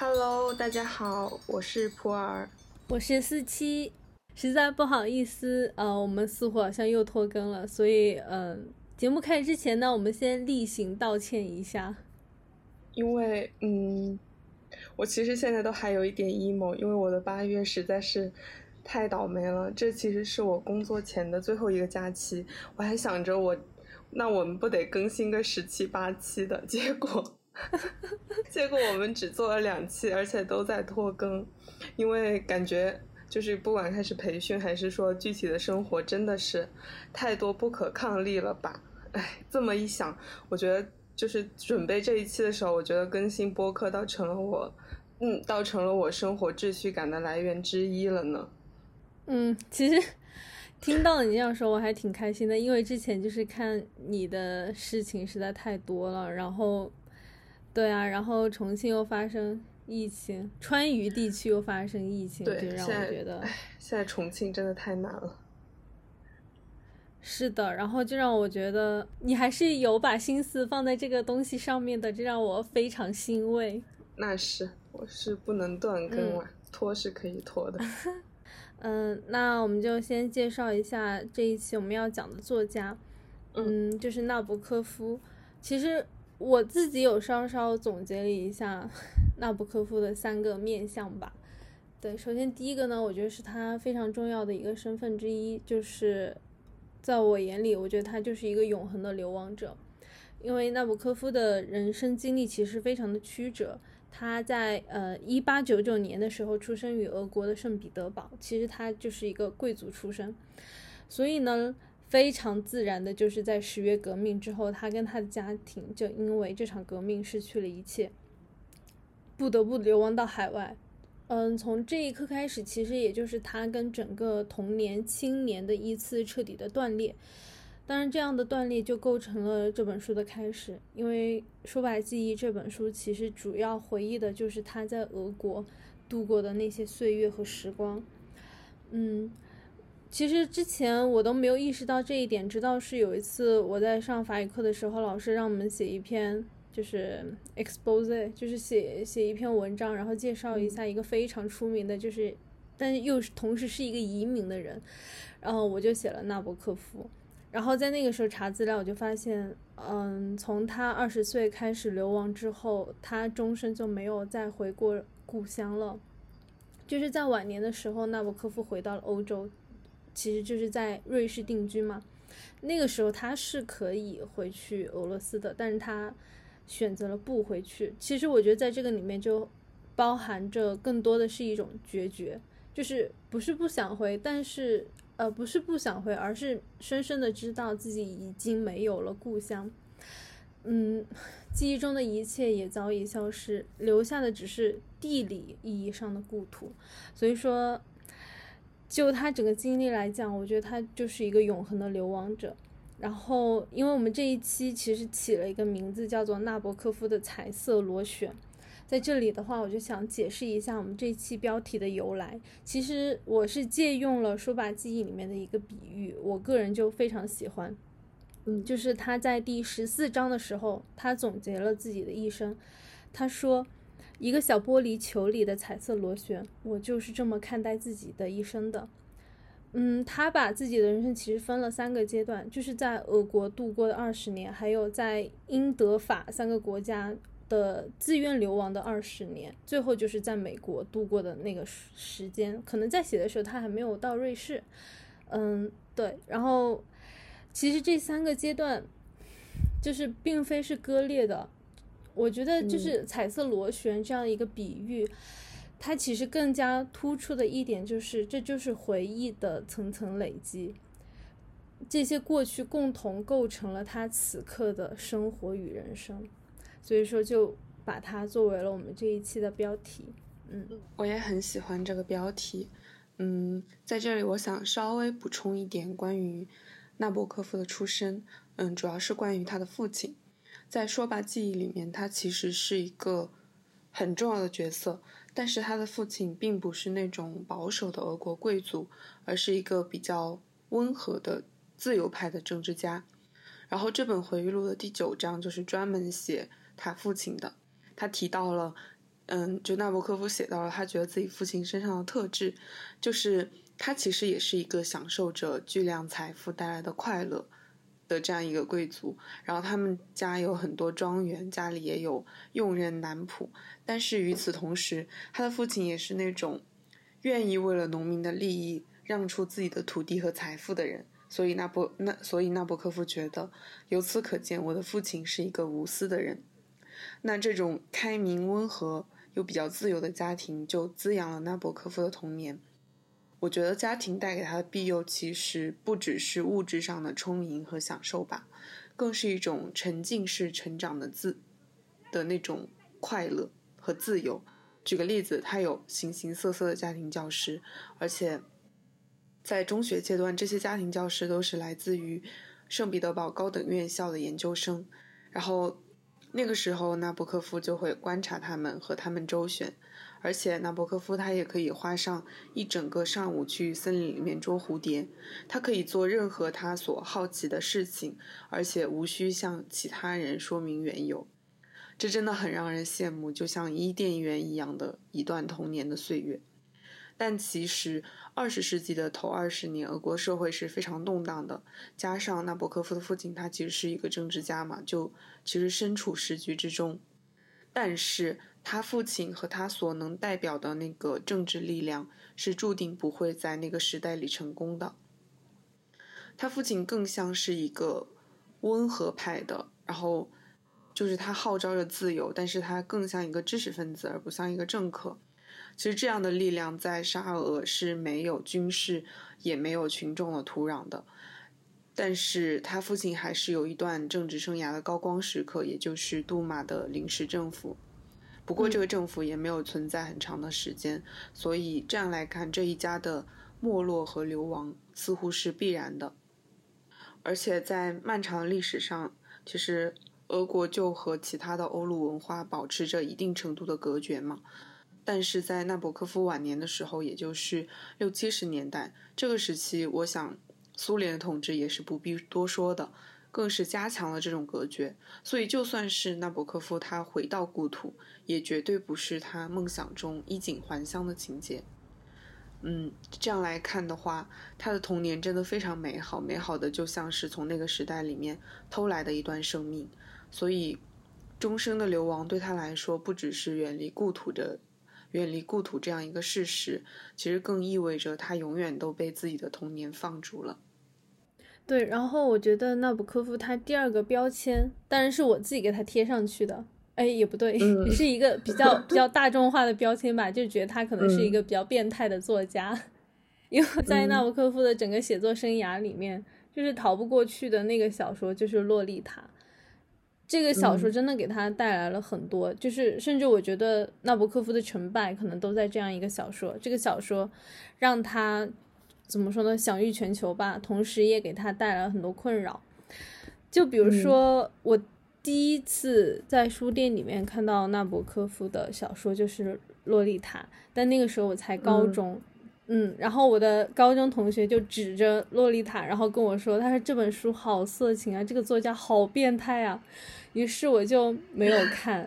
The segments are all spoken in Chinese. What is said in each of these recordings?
Hello，大家好，我是普洱，我是四七，实在不好意思，呃，我们似乎好像又拖更了，所以，嗯，节目开始之前呢，我们先例行道歉一下，因为，嗯，我其实现在都还有一点 emo，因为我的八月实在是太倒霉了，这其实是我工作前的最后一个假期，我还想着我，那我们不得更新个十七八期的，结果。结果我们只做了两期，而且都在拖更，因为感觉就是不管开始培训还是说具体的生活，真的是太多不可抗力了吧？哎，这么一想，我觉得就是准备这一期的时候，我觉得更新播客倒成了我，嗯，倒成了我生活秩序感的来源之一了呢。嗯，其实听到你这样说，我还挺开心的，因为之前就是看你的事情实在太多了，然后。对啊，然后重庆又发生疫情，川渝地区又发生疫情，就让我觉得，现在重庆真的太难了。是的，然后就让我觉得你还是有把心思放在这个东西上面的，这让我非常欣慰。那是，我是不能断更了，拖是可以拖的。嗯，那我们就先介绍一下这一期我们要讲的作家，嗯，就是纳博科夫。其实。我自己有稍稍总结了一下纳博科夫的三个面相吧。对，首先第一个呢，我觉得是他非常重要的一个身份之一，就是在我眼里，我觉得他就是一个永恒的流亡者。因为纳博科夫的人生经历其实非常的曲折。他在呃一八九九年的时候出生于俄国的圣彼得堡，其实他就是一个贵族出身，所以呢。非常自然的，就是在十月革命之后，他跟他的家庭就因为这场革命失去了一切，不得不流亡到海外。嗯，从这一刻开始，其实也就是他跟整个童年、青年的一次彻底的断裂。当然，这样的断裂就构成了这本书的开始，因为《说白记忆》这本书其实主要回忆的就是他在俄国度过的那些岁月和时光。嗯。其实之前我都没有意识到这一点，直到是有一次我在上法语课的时候，老师让我们写一篇就是 expose，就是写写一篇文章，然后介绍一下一个非常出名的，就是但又是同时是一个移民的人，然后我就写了纳博科夫，然后在那个时候查资料，我就发现，嗯，从他二十岁开始流亡之后，他终身就没有再回过故乡了，就是在晚年的时候，纳博科夫回到了欧洲。其实就是在瑞士定居嘛，那个时候他是可以回去俄罗斯的，但是他选择了不回去。其实我觉得在这个里面就包含着更多的是一种决绝，就是不是不想回，但是呃不是不想回，而是深深的知道自己已经没有了故乡，嗯，记忆中的一切也早已消失，留下的只是地理意义上的故土。所以说。就他整个经历来讲，我觉得他就是一个永恒的流亡者。然后，因为我们这一期其实起了一个名字叫做纳博科夫的彩色螺旋，在这里的话，我就想解释一下我们这一期标题的由来。其实我是借用了《说吧记忆》里面的一个比喻，我个人就非常喜欢。嗯，就是他在第十四章的时候，他总结了自己的一生，他说。一个小玻璃球里的彩色螺旋，我就是这么看待自己的一生的。嗯，他把自己的人生其实分了三个阶段，就是在俄国度过的二十年，还有在英德法三个国家的自愿流亡的二十年，最后就是在美国度过的那个时间。可能在写的时候他还没有到瑞士。嗯，对。然后，其实这三个阶段就是并非是割裂的。我觉得就是彩色螺旋这样一个比喻，它其实更加突出的一点就是，这就是回忆的层层累积，这些过去共同构成了他此刻的生活与人生，所以说就把它作为了我们这一期的标题。嗯，我也很喜欢这个标题。嗯，在这里我想稍微补充一点关于纳博科夫的出身，嗯，主要是关于他的父亲。在说吧记忆里面，他其实是一个很重要的角色，但是他的父亲并不是那种保守的俄国贵族，而是一个比较温和的自由派的政治家。然后这本回忆录的第九章就是专门写他父亲的，他提到了嗯，就纳博科夫写到了他觉得自己父亲身上的特质，就是他其实也是一个享受着巨量财富带来的快乐的这样一个贵族。然后他们家有很多庄园，家里也有佣人男仆。但是与此同时，他的父亲也是那种愿意为了农民的利益让出自己的土地和财富的人。所以纳博那所以纳博科夫觉得，由此可见，我的父亲是一个无私的人。那这种开明温和。又比较自由的家庭，就滋养了纳博科夫的童年。我觉得家庭带给他的庇佑，其实不只是物质上的充盈和享受吧，更是一种沉浸式成长的自的那种快乐和自由。举个例子，他有形形色色的家庭教师，而且在中学阶段，这些家庭教师都是来自于圣彼得堡高等院校的研究生，然后。那个时候，纳博科夫就会观察他们和他们周旋，而且纳博科夫他也可以花上一整个上午去森林里面捉蝴蝶，他可以做任何他所好奇的事情，而且无需向其他人说明缘由，这真的很让人羡慕，就像伊甸园一样的一段童年的岁月。但其实，二十世纪的头二十年，俄国社会是非常动荡的。加上纳博科夫的父亲，他其实是一个政治家嘛，就其实身处时局之中。但是他父亲和他所能代表的那个政治力量，是注定不会在那个时代里成功的。他父亲更像是一个温和派的，然后就是他号召着自由，但是他更像一个知识分子，而不像一个政客。其实这样的力量在沙俄是没有军事，也没有群众的土壤的。但是他父亲还是有一段政治生涯的高光时刻，也就是杜马的临时政府。不过这个政府也没有存在很长的时间，所以这样来看，这一家的没落和流亡似乎是必然的。而且在漫长的历史上，其实俄国就和其他的欧陆文化保持着一定程度的隔绝嘛。但是在纳博科夫晚年的时候，也就是六七十年代这个时期，我想苏联的统治也是不必多说的，更是加强了这种隔绝。所以，就算是纳博科夫他回到故土，也绝对不是他梦想中衣锦还乡的情节。嗯，这样来看的话，他的童年真的非常美好，美好的就像是从那个时代里面偷来的一段生命。所以，终生的流亡对他来说，不只是远离故土的。远离故土这样一个事实，其实更意味着他永远都被自己的童年放逐了。对，然后我觉得纳博科夫他第二个标签，当然是我自己给他贴上去的。哎，也不对，也是一个比较 比较大众化的标签吧，就觉得他可能是一个比较变态的作家。因为在纳博科夫的整个写作生涯里面，就是逃不过去的那个小说就是《洛丽塔》。这个小说真的给他带来了很多，就是甚至我觉得纳博科夫的成败可能都在这样一个小说。这个小说让他怎么说呢？享誉全球吧，同时也给他带来了很多困扰。就比如说，我第一次在书店里面看到纳博科夫的小说就是《洛丽塔》，但那个时候我才高中。嗯，然后我的高中同学就指着《洛丽塔》，然后跟我说：“他说这本书好色情啊，这个作家好变态啊。”于是我就没有看，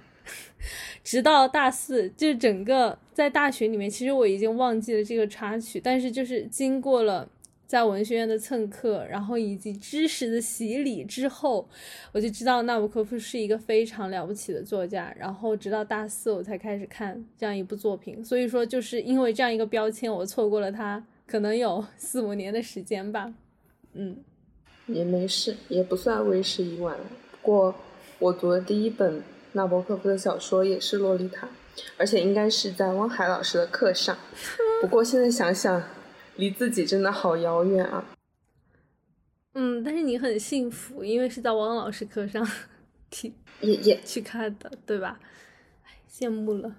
直到大四，就整个在大学里面，其实我已经忘记了这个插曲，但是就是经过了在文学院的蹭课，然后以及知识的洗礼之后，我就知道纳博科夫是一个非常了不起的作家。然后直到大四，我才开始看这样一部作品。所以说，就是因为这样一个标签，我错过了他可能有四五年的时间吧。嗯，也没事，也不算为时已晚。不过。我读的第一本纳博科夫的小说也是《洛丽塔》，而且应该是在汪海老师的课上。不过现在想想，离自己真的好遥远啊。嗯，但是你很幸福，因为是在汪老师课上 听也也去看的，对吧？羡慕了。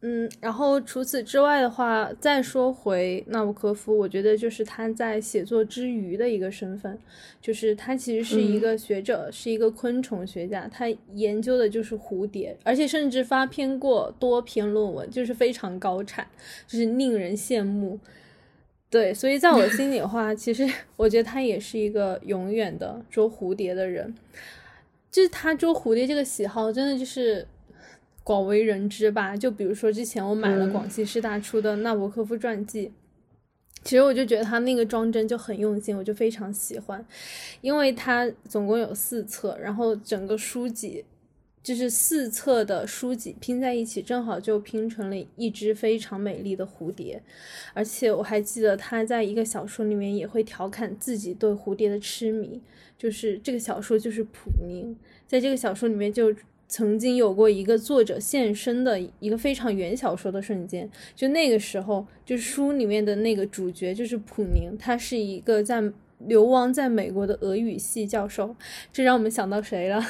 嗯，然后除此之外的话，再说回纳博科夫，我觉得就是他在写作之余的一个身份，就是他其实是一个学者，是一个昆虫学家，他研究的就是蝴蝶，而且甚至发篇过多篇论文，就是非常高产，就是令人羡慕。对，所以在我心里的话，其实 我觉得他也是一个永远的捉蝴蝶的人，就是他捉蝴蝶这个喜好，真的就是。广为人知吧。就比如说之前我买了广西师大出的纳博科夫传记，其实我就觉得他那个装帧就很用心，我就非常喜欢，因为它总共有四册，然后整个书籍。就是四册的书籍拼在一起，正好就拼成了一只非常美丽的蝴蝶。而且我还记得他在一个小说里面也会调侃自己对蝴蝶的痴迷。就是这个小说就是普宁，在这个小说里面就曾经有过一个作者现身的一个非常原小说的瞬间。就那个时候，就是书里面的那个主角就是普宁，他是一个在流亡在美国的俄语系教授。这让我们想到谁了？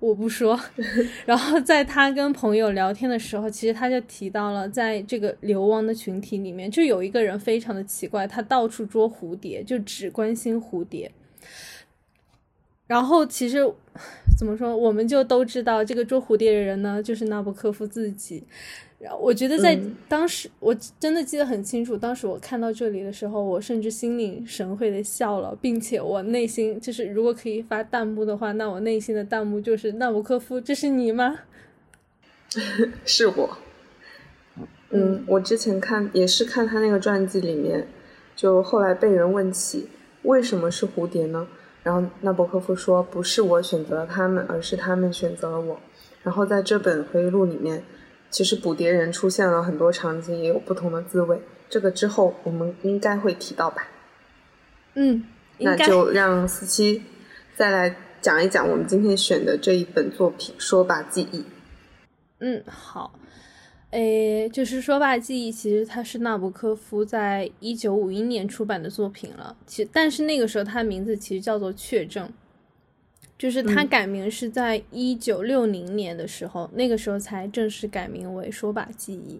我不说，然后在他跟朋友聊天的时候，其实他就提到了，在这个流亡的群体里面，就有一个人非常的奇怪，他到处捉蝴蝶，就只关心蝴蝶。然后其实怎么说，我们就都知道，这个捉蝴蝶的人呢，就是纳博科夫自己。我觉得在当时，我真的记得很清楚。当时我看到这里的时候，我甚至心领神会的笑了，并且我内心就是，如果可以发弹幕的话，那我内心的弹幕就是“纳博科夫，这是你吗？” 是我。嗯，我之前看也是看他那个传记里面，就后来被人问起为什么是蝴蝶呢？然后纳博科夫说：“不是我选择了他们，而是他们选择了我。”然后在这本回忆录里面。其实捕蝶人出现了很多场景，也有不同的滋味。这个之后我们应该会提到吧？嗯，那就让思七再来讲一讲我们今天选的这一本作品《说吧记忆》。嗯，好。诶，就是《说吧记忆》，其实它是纳博科夫在一九五一年出版的作品了。其但是那个时候他的名字其实叫做《确证》。就是他改名是在一九六零年的时候，那个时候才正式改名为《说吧记忆》。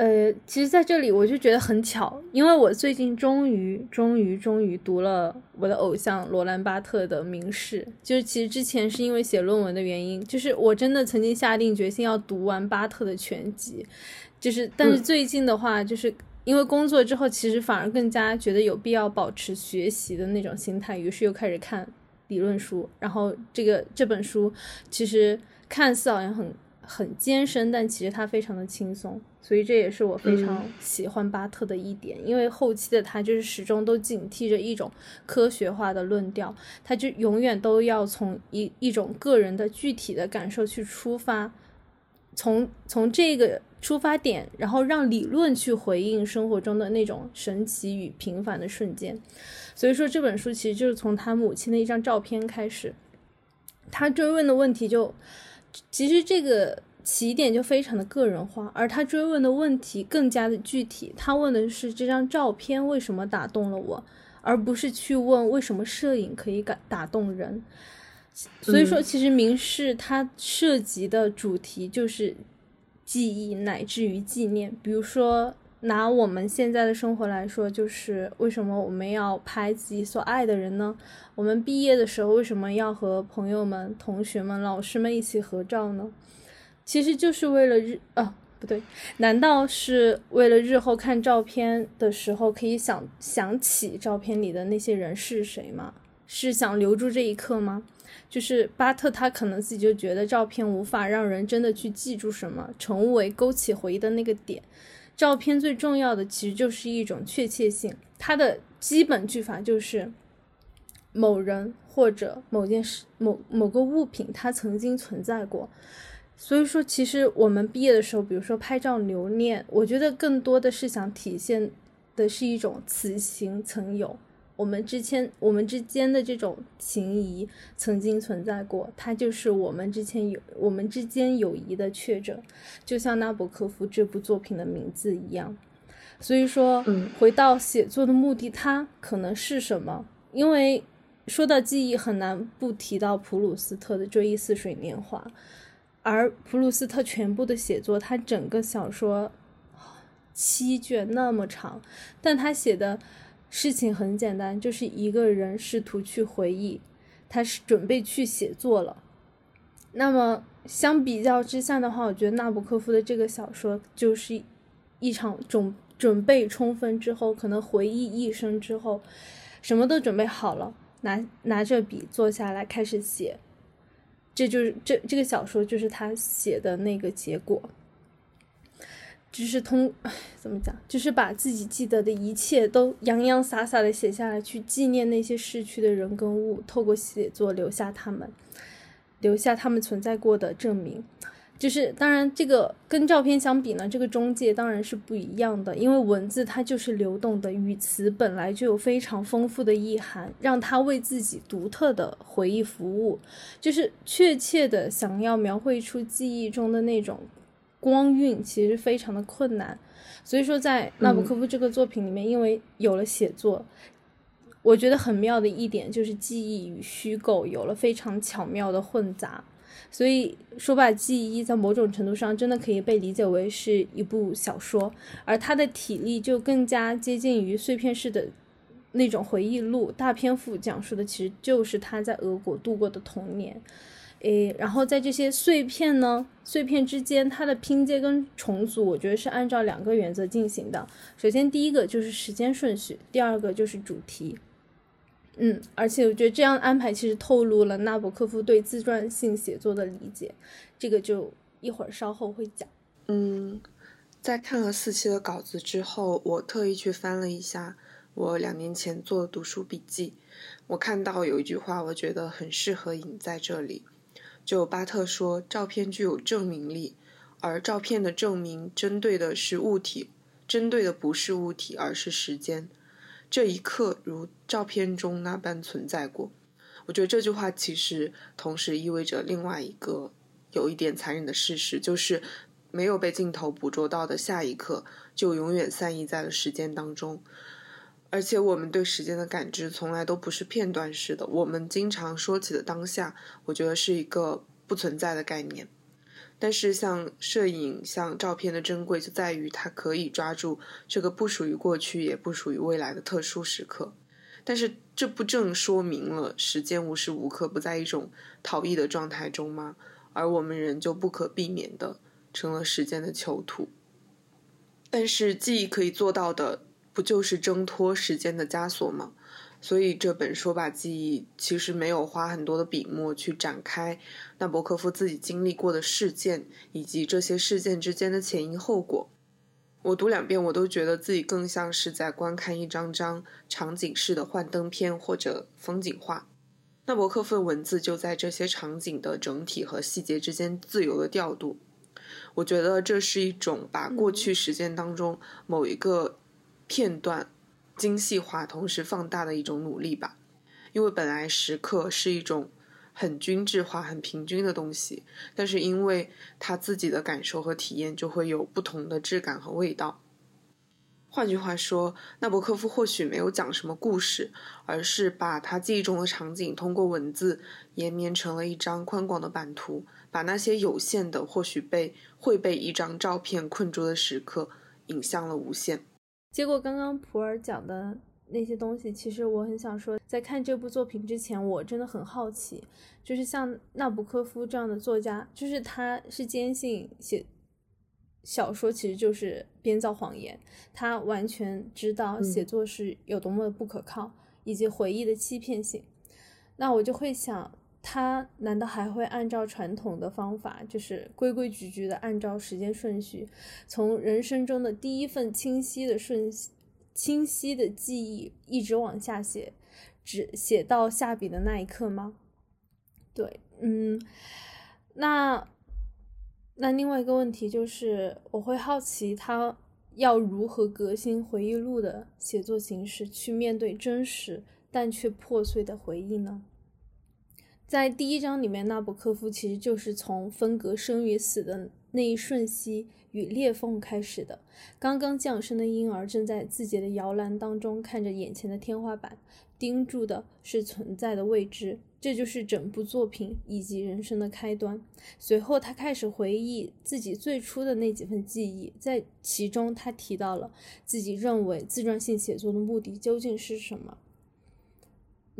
呃，其实在这里我就觉得很巧，因为我最近终于、终于、终于读了我的偶像罗兰巴特的《明示》。就是其实之前是因为写论文的原因，就是我真的曾经下定决心要读完巴特的全集。就是，但是最近的话，就是因为工作之后，其实反而更加觉得有必要保持学习的那种心态，于是又开始看。理论书，然后这个这本书其实看似好像很很艰深，但其实他非常的轻松，所以这也是我非常喜欢巴特的一点。因为后期的他就是始终都警惕着一种科学化的论调，他就永远都要从一一种个人的具体的感受去出发，从从这个出发点，然后让理论去回应生活中的那种神奇与平凡的瞬间。所以说这本书其实就是从他母亲的一张照片开始，他追问的问题就，其实这个起点就非常的个人化，而他追问的问题更加的具体。他问的是这张照片为什么打动了我，而不是去问为什么摄影可以感打动人。所以说，其实明示它涉及的主题就是记忆乃至于纪念，比如说。拿我们现在的生活来说，就是为什么我们要拍自己所爱的人呢？我们毕业的时候为什么要和朋友们、同学们、老师们一起合照呢？其实就是为了日啊，不对，难道是为了日后看照片的时候可以想想起照片里的那些人是谁吗？是想留住这一刻吗？就是巴特他可能自己就觉得照片无法让人真的去记住什么，成为勾起回忆的那个点。照片最重要的其实就是一种确切性，它的基本句法就是某人或者某件事、某某个物品它曾经存在过。所以说，其实我们毕业的时候，比如说拍照留念，我觉得更多的是想体现的是一种此行曾有。我们之间，我们之间的这种情谊曾经存在过，它就是我们之前有我们之间友谊的确证，就像纳博科夫这部作品的名字一样。所以说，回到写作的目的，它可能是什么？因为说到记忆，很难不提到普鲁斯特的《追忆似水年华》，而普鲁斯特全部的写作，他整个小说七卷那么长，但他写的。事情很简单，就是一个人试图去回忆，他是准备去写作了。那么相比较之下的话，我觉得纳博科夫的这个小说就是一场准准备充分之后，可能回忆一生之后，什么都准备好了，拿拿着笔坐下来开始写。这就是这这个小说就是他写的那个结果。就是通，怎么讲？就是把自己记得的一切都洋洋洒洒的写下来，去纪念那些逝去的人跟物，透过写作留下他们，留下他们存在过的证明。就是当然，这个跟照片相比呢，这个中介当然是不一样的，因为文字它就是流动的，语词本来就有非常丰富的意涵，让他为自己独特的回忆服务，就是确切的想要描绘出记忆中的那种。光晕其实非常的困难，所以说在纳博科夫这个作品里面，因为有了写作，我觉得很妙的一点就是记忆与虚构有了非常巧妙的混杂，所以说把记忆在某种程度上真的可以被理解为是一部小说，而它的体力就更加接近于碎片式的那种回忆录，大篇幅讲述的其实就是他在俄国度过的童年。诶，然后在这些碎片呢，碎片之间，它的拼接跟重组，我觉得是按照两个原则进行的。首先，第一个就是时间顺序，第二个就是主题。嗯，而且我觉得这样安排其实透露了纳博科夫对自传性写作的理解，这个就一会儿稍后会讲。嗯，在看了四期的稿子之后，我特意去翻了一下我两年前做的读书笔记，我看到有一句话，我觉得很适合引在这里。就巴特说，照片具有证明力，而照片的证明针对的是物体，针对的不是物体，而是时间。这一刻如照片中那般存在过。我觉得这句话其实同时意味着另外一个有一点残忍的事实，就是没有被镜头捕捉到的下一刻，就永远散逸在了时间当中。而且我们对时间的感知从来都不是片段式的。我们经常说起的当下，我觉得是一个不存在的概念。但是像摄影、像照片的珍贵就在于它可以抓住这个不属于过去也不属于未来的特殊时刻。但是这不正说明了时间无时无刻不在一种逃逸的状态中吗？而我们人就不可避免的成了时间的囚徒。但是记忆可以做到的。不就是挣脱时间的枷锁吗？所以这本说把记忆其实没有花很多的笔墨去展开纳博科夫自己经历过的事件以及这些事件之间的前因后果。我读两遍，我都觉得自己更像是在观看一张张场景式的幻灯片或者风景画。纳博科夫的文字就在这些场景的整体和细节之间自由的调度。我觉得这是一种把过去时间当中某一个。片段精细化，同时放大的一种努力吧。因为本来时刻是一种很均质化、很平均的东西，但是因为他自己的感受和体验，就会有不同的质感和味道。换句话说，纳博科夫或许没有讲什么故事，而是把他记忆中的场景通过文字延绵成了一张宽广的版图，把那些有限的、或许被会被一张照片困住的时刻引向了无限。结果刚刚普洱讲的那些东西，其实我很想说，在看这部作品之前，我真的很好奇，就是像纳博科夫这样的作家，就是他是坚信写小说其实就是编造谎言，他完全知道写作是有多么的不可靠，以及回忆的欺骗性。那我就会想。他难道还会按照传统的方法，就是规规矩矩的按照时间顺序，从人生中的第一份清晰的顺清晰的记忆一直往下写，只写到下笔的那一刻吗？对，嗯，那那另外一个问题就是，我会好奇他要如何革新回忆录的写作形式，去面对真实但却破碎的回忆呢？在第一章里面，纳博科夫其实就是从分隔生与死的那一瞬息与裂缝开始的。刚刚降生的婴儿正在自己的摇篮当中看着眼前的天花板，盯住的是存在的未知。这就是整部作品以及人生的开端。随后，他开始回忆自己最初的那几份记忆，在其中，他提到了自己认为自传性写作的目的究竟是什么。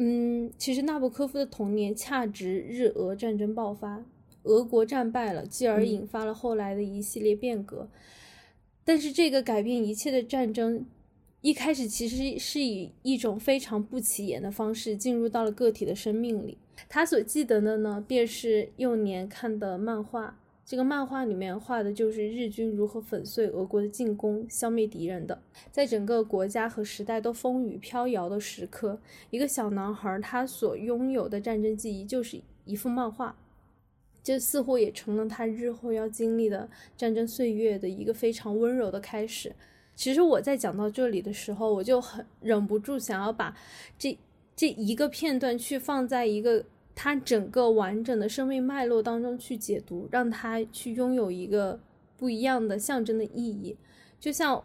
嗯，其实纳博科夫的童年恰值日俄战争爆发，俄国战败了，继而引发了后来的一系列变革。但是这个改变一切的战争，一开始其实是以一种非常不起眼的方式进入到了个体的生命里。他所记得的呢，便是幼年看的漫画。这个漫画里面画的就是日军如何粉碎俄国的进攻，消灭敌人的。在整个国家和时代都风雨飘摇的时刻，一个小男孩他所拥有的战争记忆就是一幅漫画，这似乎也成了他日后要经历的战争岁月的一个非常温柔的开始。其实我在讲到这里的时候，我就很忍不住想要把这这一个片段去放在一个。他整个完整的生命脉络当中去解读，让他去拥有一个不一样的象征的意义，就像，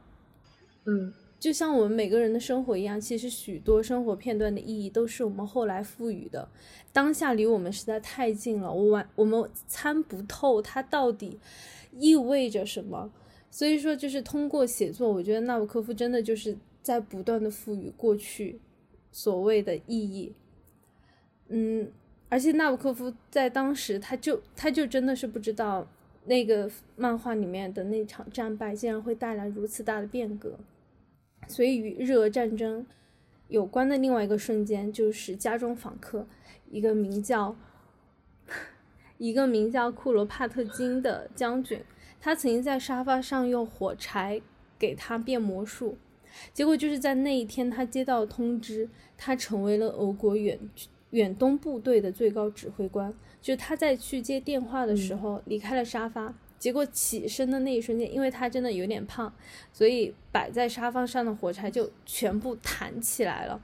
嗯，就像我们每个人的生活一样，其实许多生活片段的意义都是我们后来赋予的。当下离我们实在太近了，我完我们参不透它到底意味着什么。所以说，就是通过写作，我觉得纳博科夫真的就是在不断的赋予过去所谓的意义，嗯。而且纳博科夫在当时，他就他就真的是不知道那个漫画里面的那场战败竟然会带来如此大的变革。所以与日俄战争有关的另外一个瞬间，就是家中访客，一个名叫 一个名叫库罗帕特金的将军，他曾经在沙发上用火柴给他变魔术，结果就是在那一天，他接到通知，他成为了俄国远。远东部队的最高指挥官，就是他在去接电话的时候离开了沙发，结果起身的那一瞬间，因为他真的有点胖，所以摆在沙发上的火柴就全部弹起来了。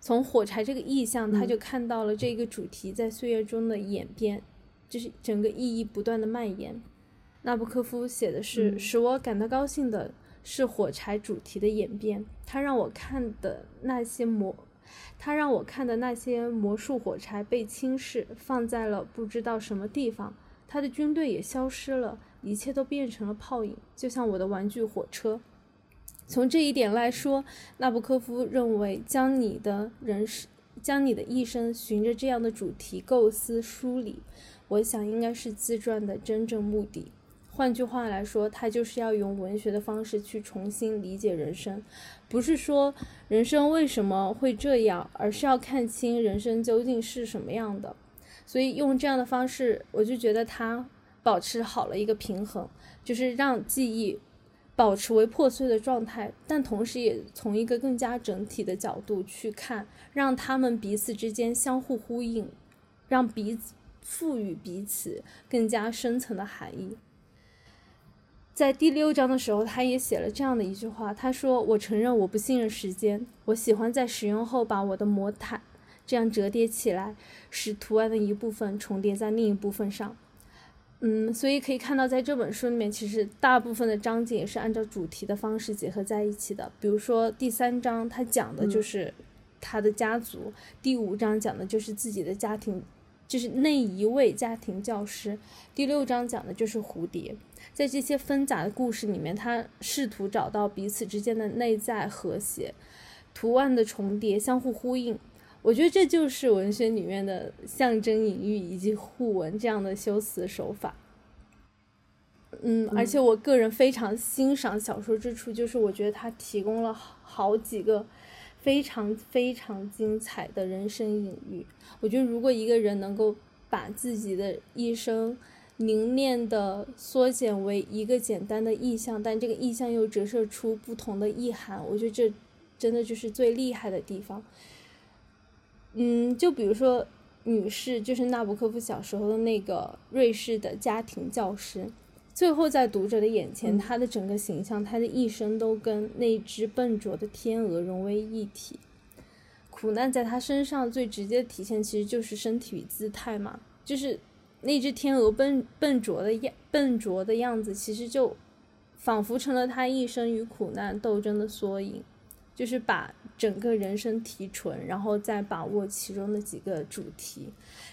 从火柴这个意象，他就看到了这个主题在岁月中的演变，就是整个意义不断的蔓延。纳布科夫写的是，使我感到高兴的是火柴主题的演变，他让我看的那些魔。他让我看的那些魔术火柴被轻视，放在了不知道什么地方。他的军队也消失了，一切都变成了泡影，就像我的玩具火车。从这一点来说，纳布科夫认为，将你的人生，将你的一生循着这样的主题构思梳理，我想应该是自传的真正目的。换句话来说，他就是要用文学的方式去重新理解人生，不是说人生为什么会这样，而是要看清人生究竟是什么样的。所以用这样的方式，我就觉得他保持好了一个平衡，就是让记忆保持为破碎的状态，但同时也从一个更加整体的角度去看，让他们彼此之间相互呼应，让彼此赋予彼此更加深层的含义。在第六章的时候，他也写了这样的一句话。他说：“我承认我不信任时间，我喜欢在使用后把我的魔毯这样折叠起来，使图案的一部分重叠在另一部分上。”嗯，所以可以看到，在这本书里面，其实大部分的章节也是按照主题的方式结合在一起的。比如说第三章，他讲的就是他的家族；第五章讲的就是自己的家庭，就是那一位家庭教师；第六章讲的就是蝴蝶。在这些纷杂的故事里面，他试图找到彼此之间的内在和谐，图案的重叠，相互呼应。我觉得这就是文学里面的象征隐喻以及互文这样的修辞手法。嗯，而且我个人非常欣赏小说之处，就是我觉得它提供了好几个非常非常精彩的人生隐喻。我觉得如果一个人能够把自己的一生，凝练的缩减为一个简单的意象，但这个意象又折射出不同的意涵，我觉得这真的就是最厉害的地方。嗯，就比如说女士，就是纳博科夫小时候的那个瑞士的家庭教师，最后在读者的眼前，他的整个形象，他的一生都跟那只笨拙的天鹅融为一体。苦难在他身上最直接的体现，其实就是身体与姿态嘛，就是。那只天鹅笨笨拙的样笨拙的样子，其实就仿佛成了他一生与苦难斗争的缩影，就是把整个人生提纯，然后再把握其中的几个主题，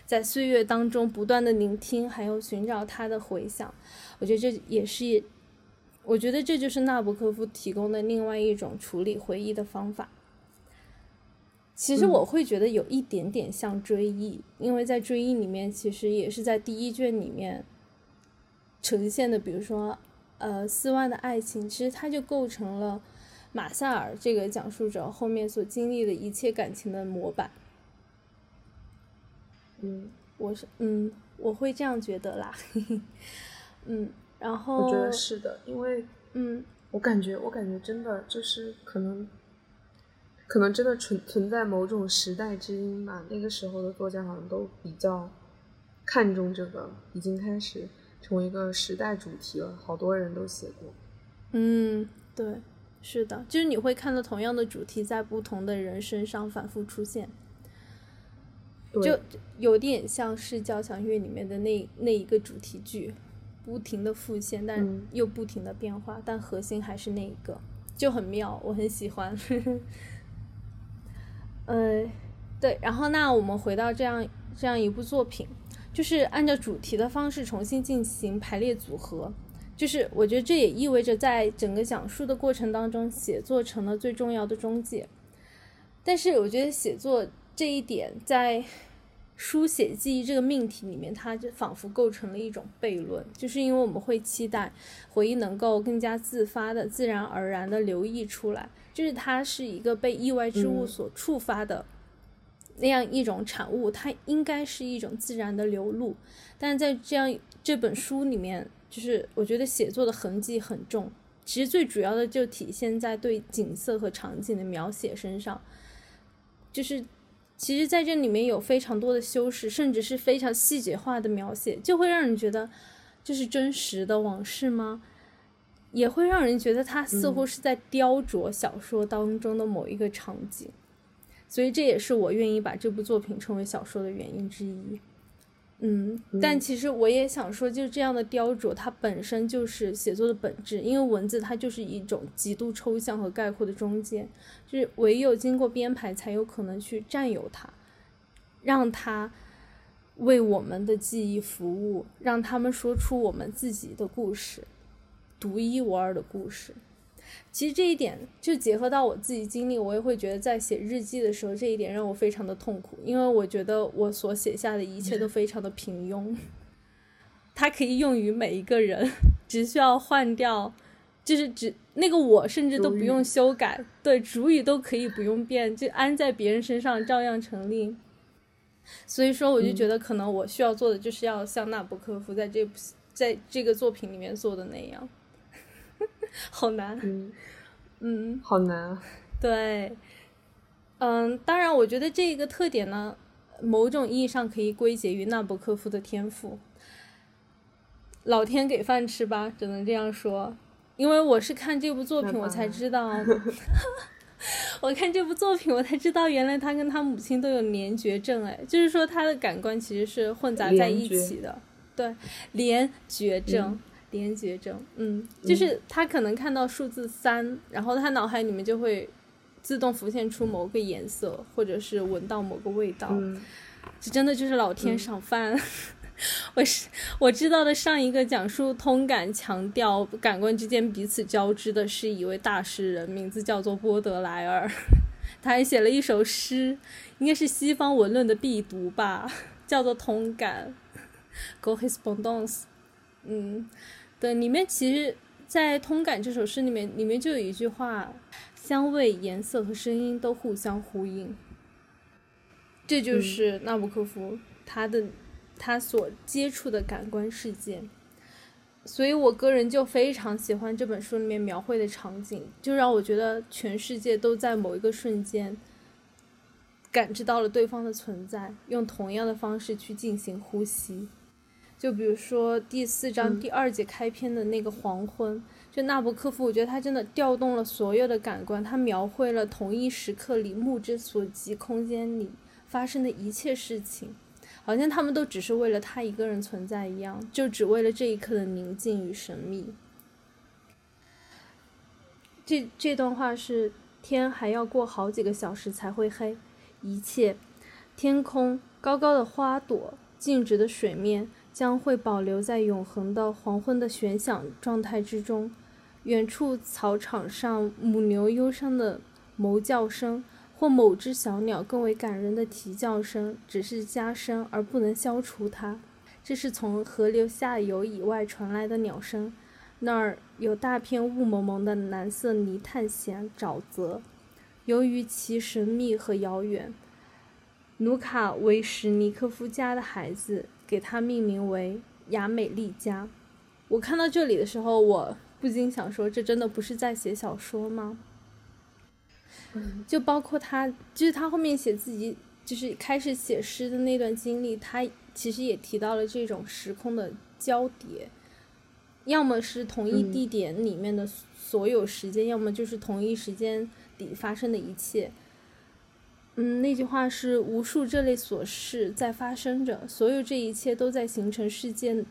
在岁月当中不断的聆听，还有寻找他的回响。我觉得这也是，我觉得这就是纳博科夫提供的另外一种处理回忆的方法。其实我会觉得有一点点像追忆，因为在追忆里面，其实也是在第一卷里面呈现的，比如说，呃，斯万的爱情，其实它就构成了马塞尔这个讲述者后面所经历的一切感情的模板。嗯，我是嗯，我会这样觉得啦。嗯，然后我觉得是的，因为嗯，我感觉我感觉真的就是可能，可能真的存存在某种时代之音吧。那个时候的作家好像都比较看重这个，已经开始成为一个时代主题了。好多人都写过。嗯，对，是的，就是你会看到同样的主题在不同的人身上反复出现，就有点像是交响乐里面的那那一个主题剧，不停的复现，但又不停的变化，但核心还是那一个，就很妙，我很喜欢。呃，对，然后那我们回到这样这样一部作品，就是按照主题的方式重新进行排列组合。就是我觉得这也意味着，在整个讲述的过程当中，写作成了最重要的中介。但是我觉得写作这一点，在书写记忆这个命题里面，它就仿佛构成了一种悖论。就是因为我们会期待回忆能够更加自发的、自然而然的流溢出来，就是它是一个被意外之物所触发的那样一种产物，它应该是一种自然的流露。但是在这样这本书里面。就是我觉得写作的痕迹很重，其实最主要的就体现在对景色和场景的描写身上。就是，其实在这里面有非常多的修饰，甚至是非常细节化的描写，就会让人觉得这是真实的往事吗？也会让人觉得他似乎是在雕琢小说当中的某一个场景。所以这也是我愿意把这部作品称为小说的原因之一。嗯，但其实我也想说，就是这样的雕琢，它本身就是写作的本质。因为文字它就是一种极度抽象和概括的中间，就是唯有经过编排，才有可能去占有它，让它为我们的记忆服务，让他们说出我们自己的故事，独一无二的故事。其实这一点就结合到我自己经历，我也会觉得在写日记的时候，这一点让我非常的痛苦，因为我觉得我所写下的一切都非常的平庸。它可以用于每一个人，只需要换掉，就是只那个我甚至都不用修改，对主语都可以不用变，就安在别人身上照样成立。所以说，我就觉得可能我需要做的就是要像纳博科夫在这部在这个作品里面做的那样。好难，嗯，嗯，好难，对，嗯，当然，我觉得这一个特点呢，某种意义上可以归结于纳博科夫的天赋，老天给饭吃吧，只能这样说。因为我是看这部作品，我才知道，我看这部作品，我才知道原来他跟他母亲都有联觉症，哎，就是说他的感官其实是混杂在一起的，对，联觉症。联觉症，嗯，就是他可能看到数字三，然后他脑海里面就会自动浮现出某个颜色，或者是闻到某个味道，这真的就是老天赏饭。我是我知道的上一个讲述通感、强调感官之间彼此交织的是一位大诗人，名字叫做波德莱尔，他还写了一首诗，应该是西方文论的必读吧，叫做《通感》（Correspondence）。嗯。对，里面其实，在《通感》这首诗里面，里面就有一句话：香味、颜色和声音都互相呼应。这就是纳博科夫他的他所接触的感官世界。所以我个人就非常喜欢这本书里面描绘的场景，就让我觉得全世界都在某一个瞬间感知到了对方的存在，用同样的方式去进行呼吸。就比如说第四章第二节开篇的那个黄昏，就纳博科夫，我觉得他真的调动了所有的感官，他描绘了同一时刻里目之所及空间里发生的一切事情，好像他们都只是为了他一个人存在一样，就只为了这一刻的宁静与神秘。这这段话是天还要过好几个小时才会黑，一切，天空高高的花朵，静止的水面。将会保留在永恒的黄昏的悬想状态之中。远处草场上，母牛忧伤的哞叫声，或某只小鸟更为感人的啼叫声，只是加深而不能消除它。这是从河流下游以外传来的鸟声。那儿有大片雾蒙蒙的蓝色泥炭藓沼泽。由于其神秘和遥远，努卡维什尼科夫家的孩子，给它命名为雅美丽家。我看到这里的时候，我不禁想说，这真的不是在写小说吗？就包括他，就是他后面写自己，就是开始写诗的那段经历，他其实也提到了这种时空的交叠，要么是同一地点里面的所有时间，要么就是同一时间里发生的一切。嗯，那句话是无数这类琐事在发生着，所有这一切都在形成事件，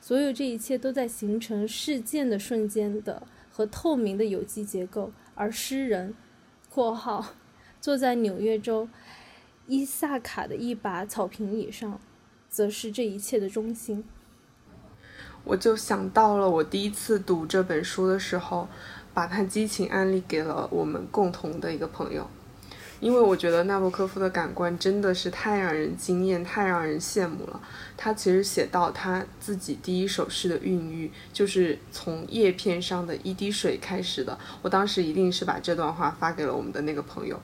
所有这一切都在形成事件的瞬间的和透明的有机结构，而诗人。括号，坐在纽约州伊萨卡的一把草坪椅上，则是这一切的中心。我就想到了我第一次读这本书的时候，把它激情安利给了我们共同的一个朋友。因为我觉得纳博科夫的感官真的是太让人惊艳、太让人羡慕了。他其实写到他自己第一首诗的孕育，就是从叶片上的一滴水开始的。我当时一定是把这段话发给了我们的那个朋友。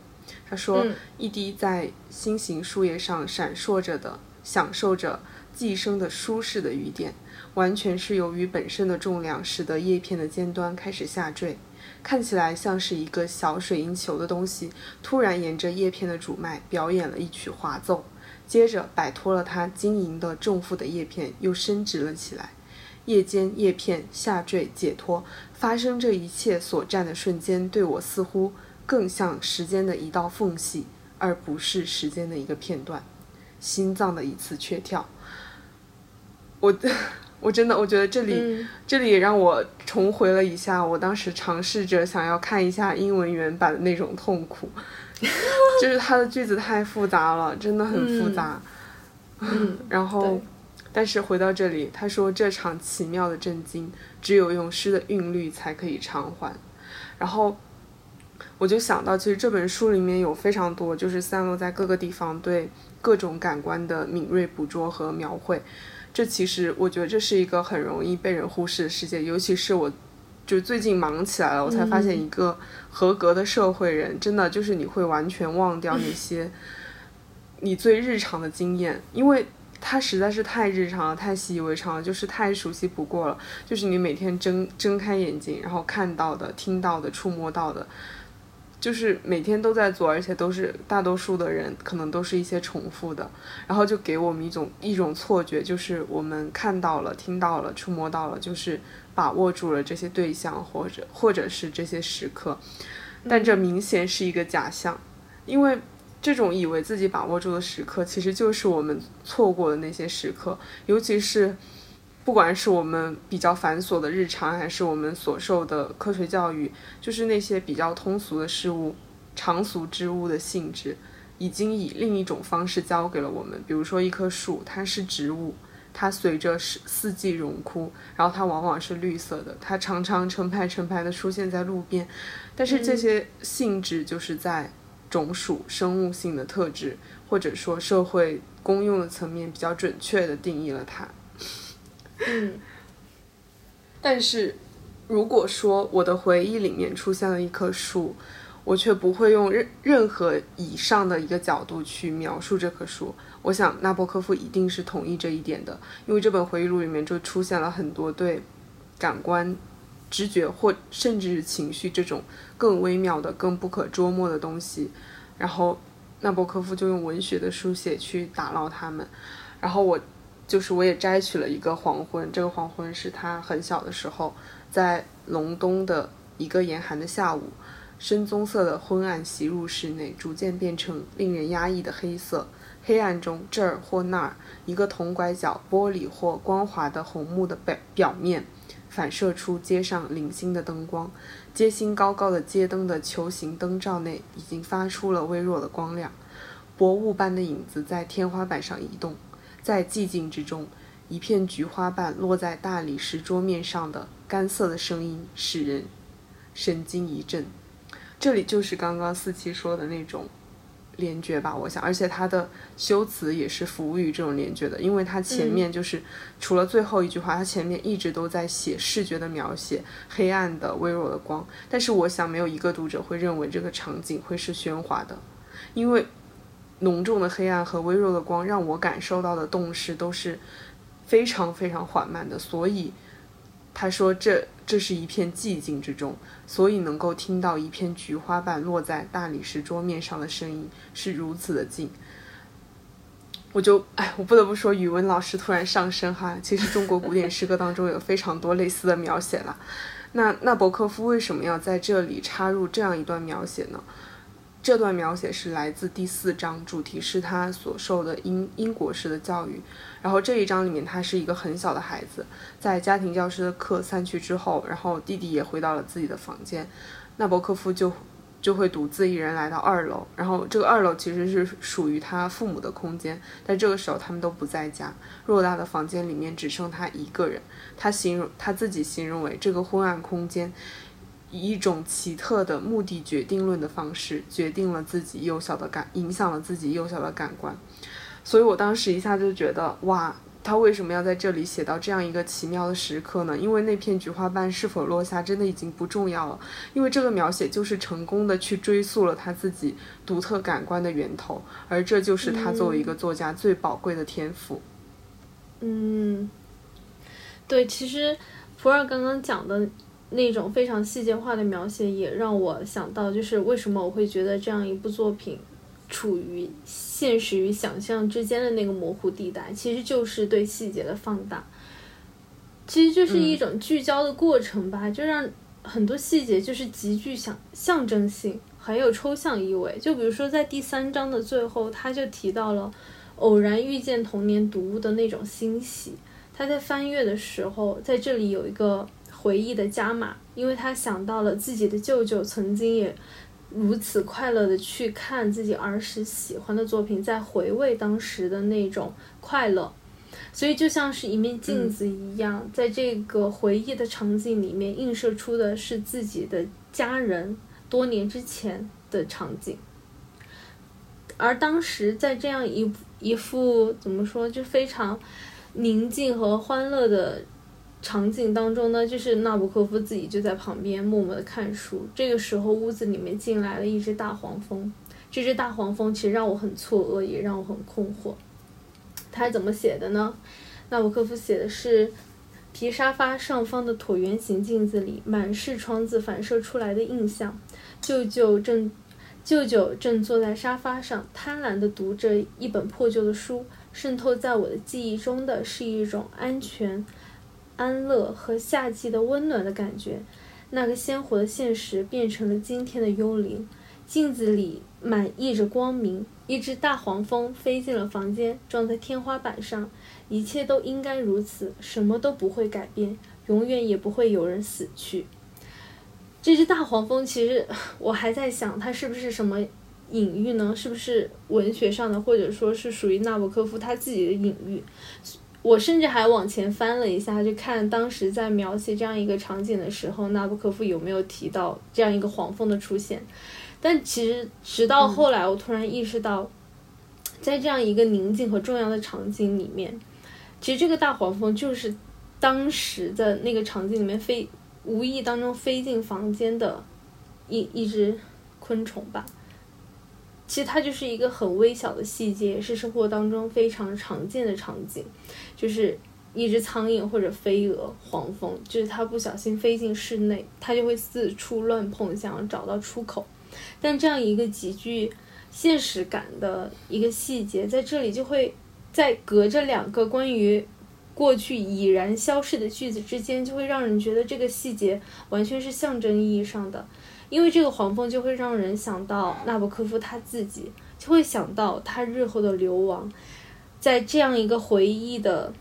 他说：“一滴在心形树叶上闪烁着的，享受着寄生的舒适的雨点，完全是由于本身的重量，使得叶片的尖端开始下坠。”看起来像是一个小水银球的东西，突然沿着叶片的主脉表演了一曲滑奏，接着摆脱了它晶莹的重负的叶片，又伸直了起来。叶间叶片下坠解脱，发生这一切所占的瞬间，对我似乎更像时间的一道缝隙，而不是时间的一个片段。心脏的一次缺跳，我。我真的，我觉得这里，这里也让我重回了一下我当时尝试着想要看一下英文原版的那种痛苦，就是它的句子太复杂了，真的很复杂。嗯，然后，但是回到这里，他说这场奇妙的震惊，只有用诗的韵律才可以偿还。然后，我就想到，其实这本书里面有非常多，就是散落在各个地方对各种感官的敏锐捕捉和描绘。这其实，我觉得这是一个很容易被人忽视的世界，尤其是我，就最近忙起来了，我才发现一个合格的社会人，真的就是你会完全忘掉那些 你最日常的经验，因为它实在是太日常了，太习以为常了，就是太熟悉不过了，就是你每天睁睁开眼睛，然后看到的、听到的、触摸到的。就是每天都在做，而且都是大多数的人可能都是一些重复的，然后就给我们一种一种错觉，就是我们看到了、听到了、触摸到了，就是把握住了这些对象或者或者是这些时刻，但这明显是一个假象，因为这种以为自己把握住的时刻，其实就是我们错过的那些时刻，尤其是。不管是我们比较繁琐的日常，还是我们所受的科学教育，就是那些比较通俗的事物、常俗之物的性质，已经以另一种方式教给了我们。比如说，一棵树，它是植物，它随着四四季荣枯，然后它往往是绿色的，它常常成排成排的出现在路边。但是这些性质就是在种属生物性的特质，或者说社会公用的层面比较准确的定义了它。嗯，但是，如果说我的回忆里面出现了一棵树，我却不会用任任何以上的一个角度去描述这棵树。我想纳博科夫一定是同意这一点的，因为这本回忆录里面就出现了很多对感官、知觉或甚至是情绪这种更微妙的、更不可捉摸的东西，然后纳博科夫就用文学的书写去打捞它们，然后我。就是我也摘取了一个黄昏，这个黄昏是他很小的时候，在隆冬的一个严寒的下午，深棕色的昏暗袭入室内，逐渐变成令人压抑的黑色。黑暗中，这儿或那儿，一个铜拐角、玻璃或光滑的红木的表表面，反射出街上零星的灯光。街心高高的街灯的球形灯罩内，已经发出了微弱的光亮。薄雾般的影子在天花板上移动。在寂静之中，一片菊花瓣落在大理石桌面上的干涩的声音使人神经一震。这里就是刚刚四七说的那种联觉吧，我想，而且它的修辞也是服务于这种联觉的，因为它前面就是除了最后一句话，它前面一直都在写视觉的描写，黑暗的微弱的光。但是我想，没有一个读者会认为这个场景会是喧哗的，因为。浓重的黑暗和微弱的光，让我感受到的动势都是非常非常缓慢的。所以他说这这是一片寂静之中，所以能够听到一片菊花瓣落在大理石桌面上的声音是如此的静。我就哎，我不得不说，语文老师突然上升哈。其实中国古典诗歌当中有非常多类似的描写了。那纳博科夫为什么要在这里插入这样一段描写呢？这段描写是来自第四章，主题是他所受的英英国式的教育。然后这一章里面，他是一个很小的孩子，在家庭教师的课散去之后，然后弟弟也回到了自己的房间，纳博科夫就就会独自一人来到二楼。然后这个二楼其实是属于他父母的空间，但这个时候他们都不在家，偌大的房间里面只剩他一个人。他形容他自己形容为这个昏暗空间。以一种奇特的目的决定论的方式，决定了自己幼小的感，影响了自己幼小的感官。所以我当时一下就觉得，哇，他为什么要在这里写到这样一个奇妙的时刻呢？因为那片菊花瓣是否落下，真的已经不重要了。因为这个描写就是成功的去追溯了他自己独特感官的源头，而这就是他作为一个作家最宝贵的天赋。嗯，对，其实普洱刚刚讲的。那种非常细节化的描写也让我想到，就是为什么我会觉得这样一部作品处于现实与想象之间的那个模糊地带，其实就是对细节的放大，其实就是一种聚焦的过程吧，就让很多细节就是极具象象征性，很有抽象意味。就比如说在第三章的最后，他就提到了偶然遇见童年读物的那种欣喜，他在翻阅的时候，在这里有一个。回忆的加码，因为他想到了自己的舅舅曾经也如此快乐的去看自己儿时喜欢的作品，在回味当时的那种快乐，所以就像是一面镜子一样，在这个回忆的场景里面映射出的是自己的家人多年之前的场景，而当时在这样一一幅怎么说就非常宁静和欢乐的。场景当中呢，就是纳博科夫自己就在旁边默默的看书。这个时候，屋子里面进来了一只大黄蜂。这只大黄蜂其实让我很错愕，也让我很困惑。他怎么写的呢？纳博科夫写的是：皮沙发上方的椭圆形镜子里，满是窗子反射出来的印象。舅舅正，舅舅正坐在沙发上，贪婪地读着一本破旧的书。渗透在我的记忆中的是一种安全。安乐和夏季的温暖的感觉，那个鲜活的现实变成了今天的幽灵。镜子里满溢着光明，一只大黄蜂飞进了房间，撞在天花板上。一切都应该如此，什么都不会改变，永远也不会有人死去。这只大黄蜂，其实 我还在想，它是不是什么隐喻呢？是不是文学上的，或者说是属于纳博科夫他自己的隐喻？我甚至还往前翻了一下，就看当时在描写这样一个场景的时候，纳博科夫有没有提到这样一个黄蜂的出现。但其实直到后来，我突然意识到，在这样一个宁静和重要的场景里面，其实这个大黄蜂就是当时的那个场景里面飞无意当中飞进房间的一一只昆虫吧。其实它就是一个很微小的细节，是生活当中非常常见的场景，就是一只苍蝇或者飞蛾、黄蜂，就是它不小心飞进室内，它就会四处乱碰，想要找到出口。但这样一个极具现实感的一个细节，在这里就会在隔着两个关于过去已然消逝的句子之间，就会让人觉得这个细节完全是象征意义上的。因为这个黄蜂就会让人想到纳博科夫他自己，就会想到他日后的流亡，在这样一个回忆的，